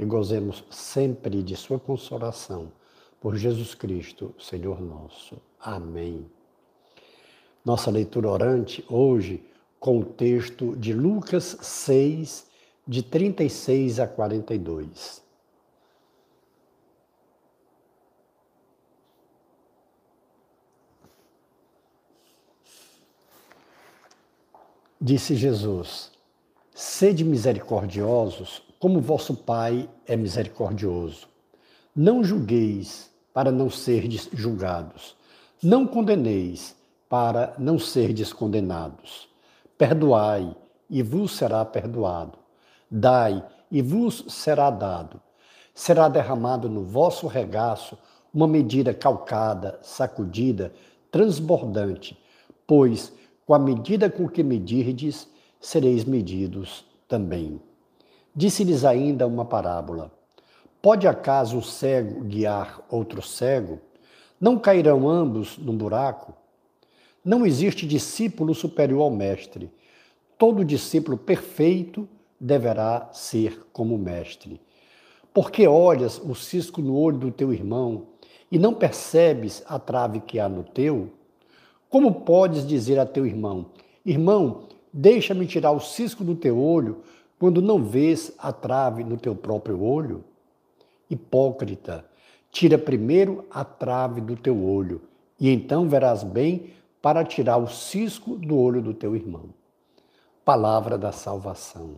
e gozemos sempre de Sua consolação. Por Jesus Cristo, Senhor nosso. Amém. Nossa leitura orante hoje com o texto de Lucas 6, de 36 a 42. Disse Jesus: Sede misericordiosos, como vosso Pai é misericordioso. Não julgueis para não serdes julgados. Não condeneis para não serdes condenados. Perdoai e vos será perdoado. Dai e vos será dado. Será derramado no vosso regaço uma medida calcada, sacudida, transbordante, pois com a medida com que medirdes, sereis medidos também. Disse-lhes ainda uma parábola: Pode acaso um cego guiar outro cego? Não cairão ambos num buraco? Não existe discípulo superior ao mestre. Todo discípulo perfeito deverá ser como mestre. Porque olhas o cisco no olho do teu irmão e não percebes a trave que há no teu? Como podes dizer a teu irmão: Irmão, deixa-me tirar o cisco do teu olho, quando não vês a trave no teu próprio olho? Hipócrita, tira primeiro a trave do teu olho, e então verás bem para tirar o cisco do olho do teu irmão. Palavra da salvação.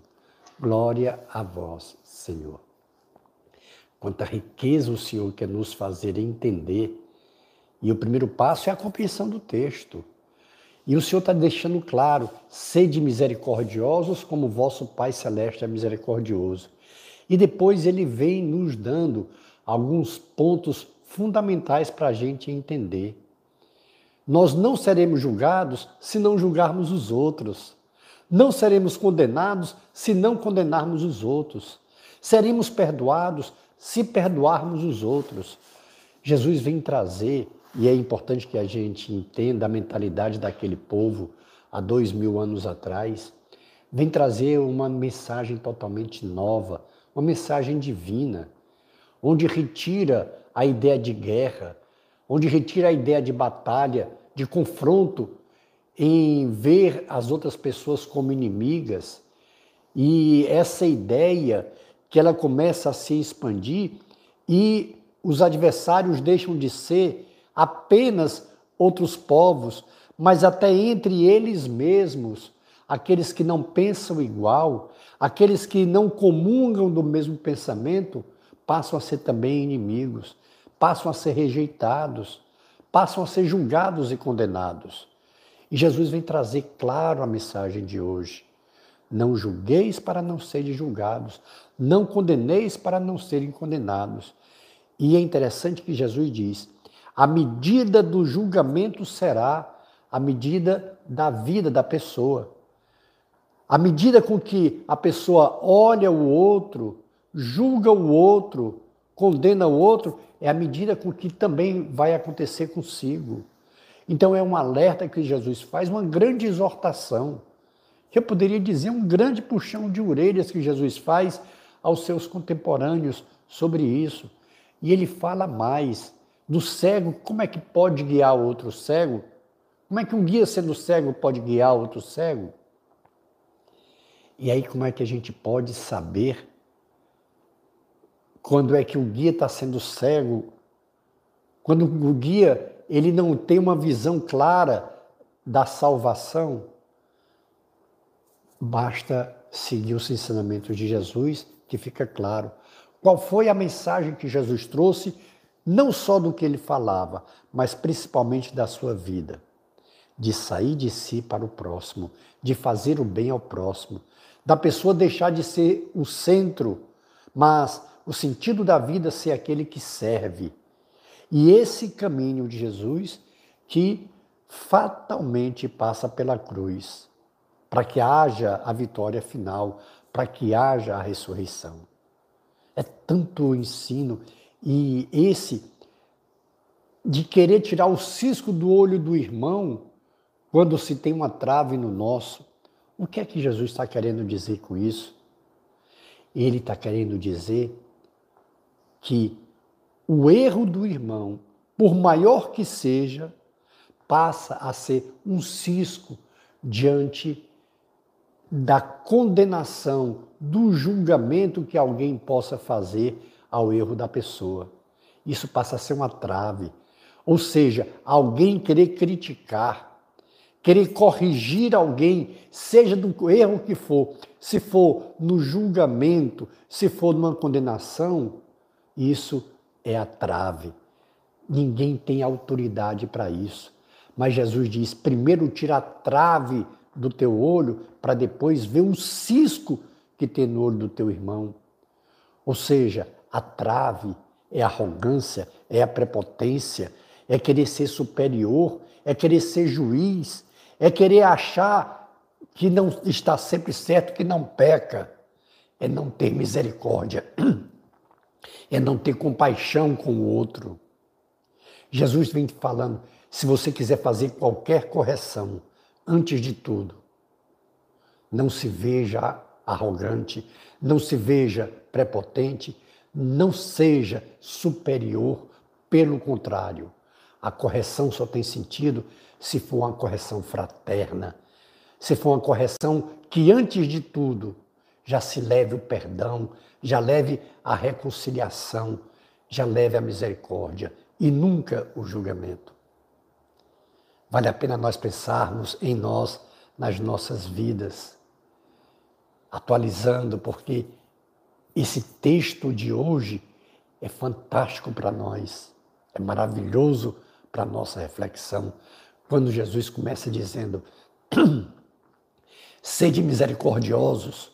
Glória a vós, Senhor. Quanta riqueza o Senhor quer nos fazer entender. E o primeiro passo é a compreensão do texto. E o Senhor está deixando claro: sede misericordiosos como vosso Pai Celeste é misericordioso. E depois ele vem nos dando alguns pontos fundamentais para a gente entender. Nós não seremos julgados se não julgarmos os outros. Não seremos condenados se não condenarmos os outros. Seremos perdoados se perdoarmos os outros. Jesus vem trazer e é importante que a gente entenda a mentalidade daquele povo há dois mil anos atrás. Vem trazer uma mensagem totalmente nova, uma mensagem divina, onde retira a ideia de guerra, onde retira a ideia de batalha, de confronto, em ver as outras pessoas como inimigas. E essa ideia que ela começa a se expandir e os adversários deixam de ser apenas outros povos, mas até entre eles mesmos, aqueles que não pensam igual, aqueles que não comungam do mesmo pensamento, passam a ser também inimigos, passam a ser rejeitados, passam a ser julgados e condenados. E Jesus vem trazer claro a mensagem de hoje. Não julgueis para não serem julgados, não condeneis para não serem condenados. E é interessante que Jesus diz: a medida do julgamento será a medida da vida da pessoa. A medida com que a pessoa olha o outro, julga o outro, condena o outro, é a medida com que também vai acontecer consigo. Então é um alerta que Jesus faz, uma grande exortação. Eu poderia dizer um grande puxão de orelhas que Jesus faz aos seus contemporâneos sobre isso. E ele fala mais do cego, como é que pode guiar outro cego? Como é que um guia sendo cego pode guiar outro cego? E aí, como é que a gente pode saber quando é que o guia está sendo cego? Quando o guia ele não tem uma visão clara da salvação? Basta seguir os ensinamentos de Jesus, que fica claro. Qual foi a mensagem que Jesus trouxe não só do que ele falava, mas principalmente da sua vida, de sair de si para o próximo, de fazer o bem ao próximo, da pessoa deixar de ser o centro, mas o sentido da vida ser aquele que serve. E esse caminho de Jesus que fatalmente passa pela cruz, para que haja a vitória final, para que haja a ressurreição. É tanto o ensino e esse de querer tirar o cisco do olho do irmão quando se tem uma trave no nosso. O que é que Jesus está querendo dizer com isso? Ele está querendo dizer que o erro do irmão, por maior que seja, passa a ser um cisco diante da condenação, do julgamento que alguém possa fazer ao erro da pessoa. Isso passa a ser uma trave. Ou seja, alguém querer criticar, querer corrigir alguém, seja do erro que for, se for no julgamento, se for numa condenação, isso é a trave. Ninguém tem autoridade para isso. Mas Jesus diz: primeiro tira a trave do teu olho, para depois ver um cisco que tem no olho do teu irmão. Ou seja, a trave é a arrogância, é a prepotência, é querer ser superior, é querer ser juiz, é querer achar que não está sempre certo, que não peca, é não ter misericórdia, é não ter compaixão com o outro. Jesus vem falando: se você quiser fazer qualquer correção, antes de tudo, não se veja arrogante, não se veja prepotente, não seja superior, pelo contrário. A correção só tem sentido se for uma correção fraterna, se for uma correção que, antes de tudo, já se leve o perdão, já leve a reconciliação, já leve a misericórdia e nunca o julgamento. Vale a pena nós pensarmos em nós, nas nossas vidas, atualizando, porque esse texto de hoje é fantástico para nós, é maravilhoso para a nossa reflexão. Quando Jesus começa dizendo: Sede misericordiosos,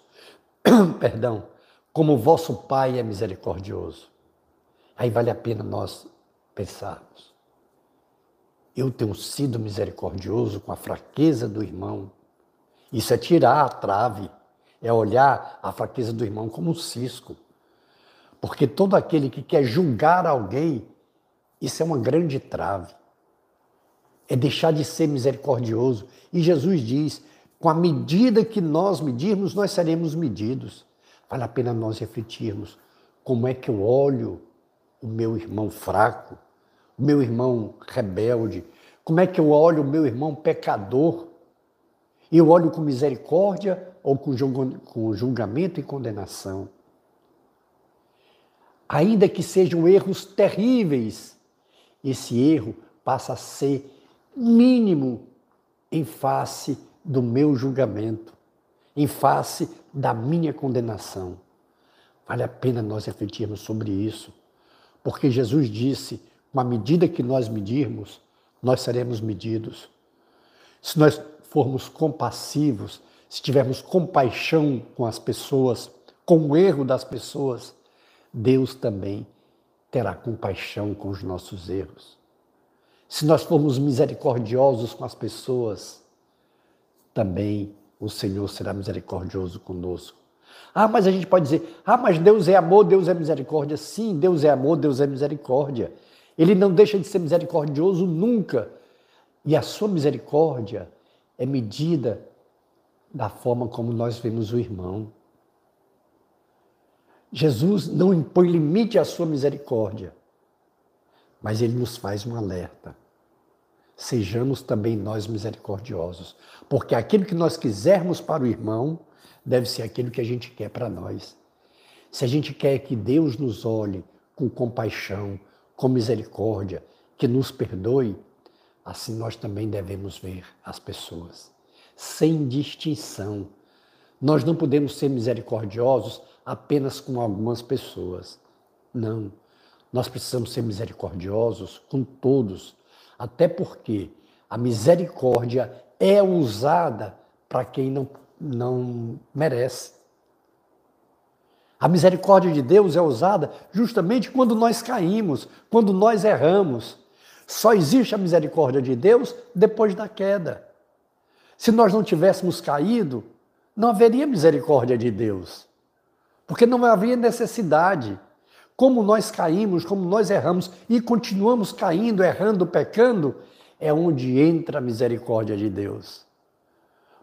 perdão, como vosso Pai é misericordioso. Aí vale a pena nós pensarmos. Eu tenho sido misericordioso com a fraqueza do irmão. Isso é tirar a trave, é olhar a fraqueza do irmão como um cisco. Porque todo aquele que quer julgar alguém, isso é uma grande trave. É deixar de ser misericordioso. E Jesus diz: com a medida que nós medirmos, nós seremos medidos. Vale a pena nós refletirmos como é que eu olho o meu irmão fraco, o meu irmão rebelde? Como é que eu olho o meu irmão pecador? Eu olho com misericórdia ou com julgamento e condenação? Ainda que sejam erros terríveis, esse erro passa a ser mínimo em face do meu julgamento, em face da minha condenação. Vale a pena nós refletirmos sobre isso, porque Jesus disse com a medida que nós medirmos, nós seremos medidos. Se nós formos compassivos, se tivermos compaixão com as pessoas, com o erro das pessoas, Deus também terá compaixão com os nossos erros. Se nós formos misericordiosos com as pessoas, também o Senhor será misericordioso conosco. Ah, mas a gente pode dizer: ah, mas Deus é amor, Deus é misericórdia. Sim, Deus é amor, Deus é misericórdia. Ele não deixa de ser misericordioso nunca. E a sua misericórdia é medida da forma como nós vemos o irmão. Jesus não impõe limite à sua misericórdia, mas ele nos faz um alerta. Sejamos também nós misericordiosos, porque aquilo que nós quisermos para o irmão deve ser aquilo que a gente quer para nós. Se a gente quer que Deus nos olhe com compaixão, com misericórdia, que nos perdoe, assim nós também devemos ver as pessoas, sem distinção. Nós não podemos ser misericordiosos apenas com algumas pessoas. Não. Nós precisamos ser misericordiosos com todos, até porque a misericórdia é usada para quem não, não merece. A misericórdia de Deus é usada justamente quando nós caímos, quando nós erramos. Só existe a misericórdia de Deus depois da queda. Se nós não tivéssemos caído, não haveria misericórdia de Deus, porque não havia necessidade. Como nós caímos, como nós erramos e continuamos caindo, errando, pecando, é onde entra a misericórdia de Deus.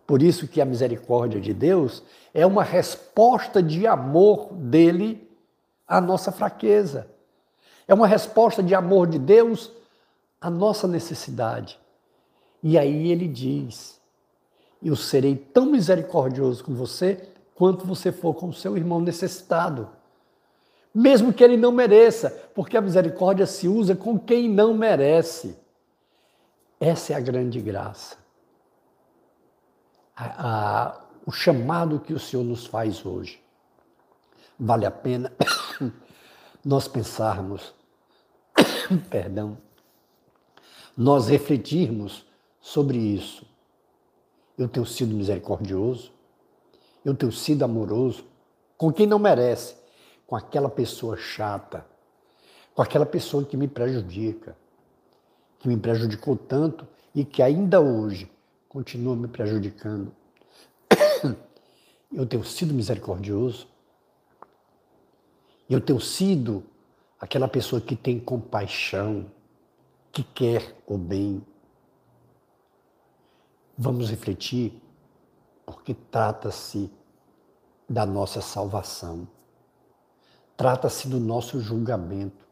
Por isso que a misericórdia de Deus é uma resposta de amor dele à nossa fraqueza. É uma resposta de amor de Deus à nossa necessidade. E aí ele diz: Eu serei tão misericordioso com você quanto você for com o seu irmão necessitado. Mesmo que ele não mereça, porque a misericórdia se usa com quem não merece. Essa é a grande graça. A, a, o chamado que o Senhor nos faz hoje. Vale a pena nós pensarmos, perdão, nós refletirmos sobre isso. Eu tenho sido misericordioso, eu tenho sido amoroso com quem não merece, com aquela pessoa chata, com aquela pessoa que me prejudica, que me prejudicou tanto e que ainda hoje continua me prejudicando. Eu tenho sido misericordioso. Eu tenho sido aquela pessoa que tem compaixão, que quer o bem. Vamos refletir, porque trata-se da nossa salvação. Trata-se do nosso julgamento.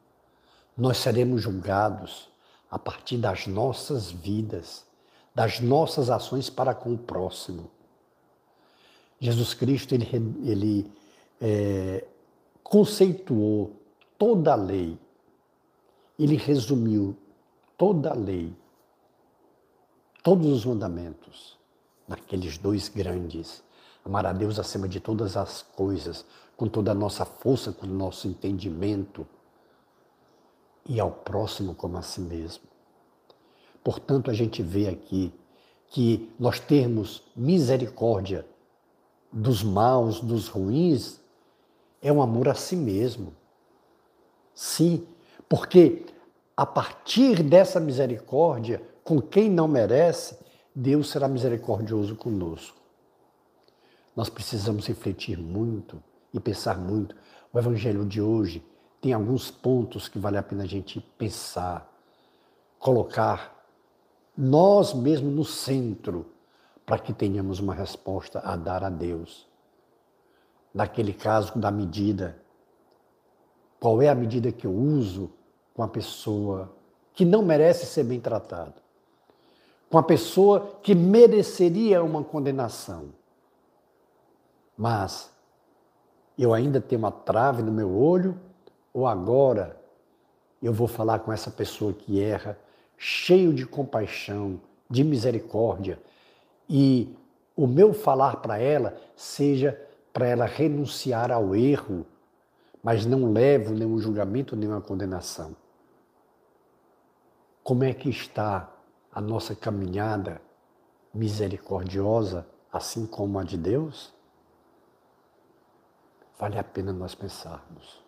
Nós seremos julgados a partir das nossas vidas, das nossas ações para com o próximo. Jesus Cristo, ele, ele é, conceituou toda a lei, ele resumiu toda a lei, todos os mandamentos, naqueles dois grandes. Amar a Deus acima de todas as coisas, com toda a nossa força, com o nosso entendimento, e ao próximo como a si mesmo. Portanto, a gente vê aqui que nós termos misericórdia dos maus, dos ruins, é um amor a si mesmo. Sim, porque a partir dessa misericórdia, com quem não merece, Deus será misericordioso conosco. Nós precisamos refletir muito e pensar muito. O Evangelho de hoje tem alguns pontos que vale a pena a gente pensar, colocar nós mesmos no centro para que tenhamos uma resposta a dar a Deus. Naquele caso da medida, qual é a medida que eu uso com a pessoa que não merece ser bem tratada? Com a pessoa que mereceria uma condenação. Mas eu ainda tenho uma trave no meu olho ou agora eu vou falar com essa pessoa que erra, cheio de compaixão, de misericórdia, e o meu falar para ela seja para ela renunciar ao erro, mas não levo nenhum julgamento, nenhuma condenação. Como é que está a nossa caminhada misericordiosa, assim como a de Deus? Vale a pena nós pensarmos.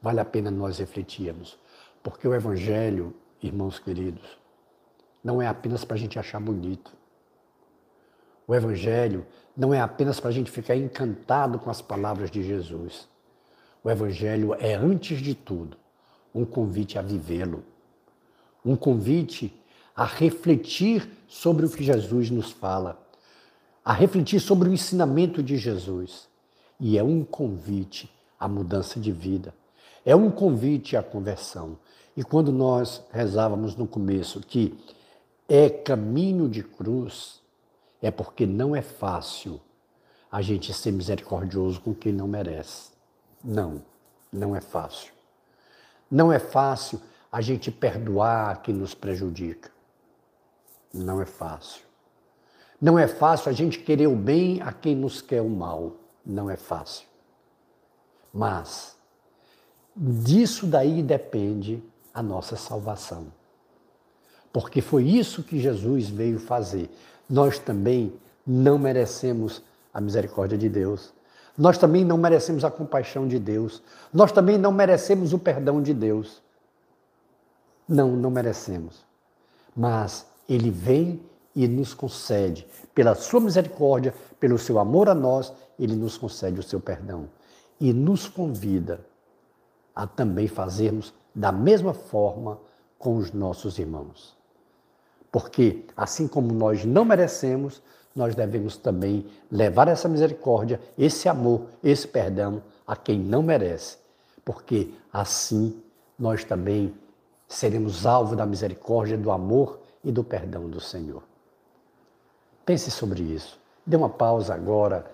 Vale a pena nós refletirmos. Porque o Evangelho, irmãos queridos, não é apenas para a gente achar bonito. O Evangelho não é apenas para a gente ficar encantado com as palavras de Jesus. O Evangelho é, antes de tudo, um convite a vivê-lo, um convite a refletir sobre o que Jesus nos fala, a refletir sobre o ensinamento de Jesus. E é um convite à mudança de vida, é um convite à conversão. E quando nós rezávamos no começo que é caminho de cruz, é porque não é fácil a gente ser misericordioso com quem não merece. Não, não é fácil. Não é fácil a gente perdoar quem nos prejudica. Não é fácil. Não é fácil a gente querer o bem a quem nos quer o mal. Não é fácil. Mas disso daí depende a nossa salvação. Porque foi isso que Jesus veio fazer nós também não merecemos a misericórdia de Deus. Nós também não merecemos a compaixão de Deus. Nós também não merecemos o perdão de Deus. Não, não merecemos. Mas Ele vem e nos concede, pela Sua misericórdia, pelo seu amor a nós, Ele nos concede o seu perdão. E nos convida a também fazermos da mesma forma com os nossos irmãos. Porque, assim como nós não merecemos, nós devemos também levar essa misericórdia, esse amor, esse perdão a quem não merece, porque assim nós também seremos alvo da misericórdia, do amor e do perdão do Senhor. Pense sobre isso. Dê uma pausa agora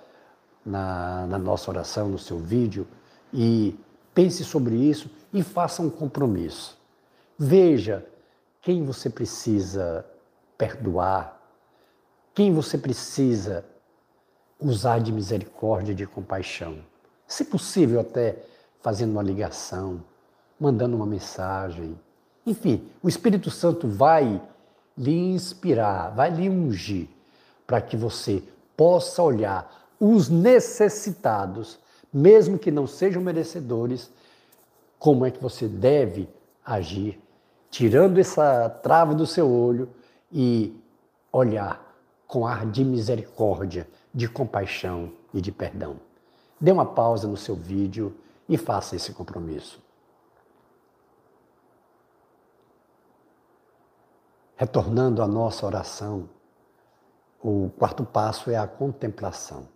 na, na nossa oração, no seu vídeo, e pense sobre isso e faça um compromisso. Veja quem você precisa perdoar, quem você precisa usar de misericórdia, de compaixão. Se possível, até fazendo uma ligação, mandando uma mensagem. Enfim, o Espírito Santo vai lhe inspirar, vai lhe ungir, para que você possa olhar os necessitados, mesmo que não sejam merecedores, como é que você deve agir, tirando essa trava do seu olho e olhar com ar de misericórdia, de compaixão e de perdão. Dê uma pausa no seu vídeo e faça esse compromisso. Retornando à nossa oração, o quarto passo é a contemplação.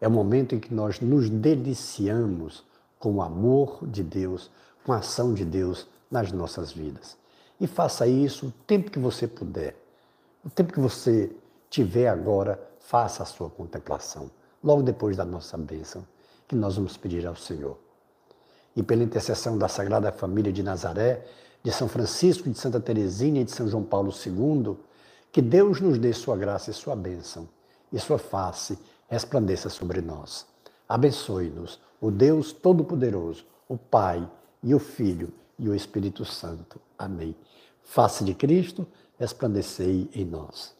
É o momento em que nós nos deliciamos com o amor de Deus, com a ação de Deus nas nossas vidas. E faça isso o tempo que você puder, o tempo que você tiver agora, faça a sua contemplação, logo depois da nossa bênção, que nós vamos pedir ao Senhor. E pela intercessão da Sagrada Família de Nazaré, de São Francisco, de Santa Teresinha e de São João Paulo II, que Deus nos dê sua graça e sua bênção, e sua face resplandeça sobre nós. Abençoe-nos, o Deus Todo-Poderoso, o Pai e o Filho e o Espírito Santo. Amém. Face de Cristo, resplandecei em nós.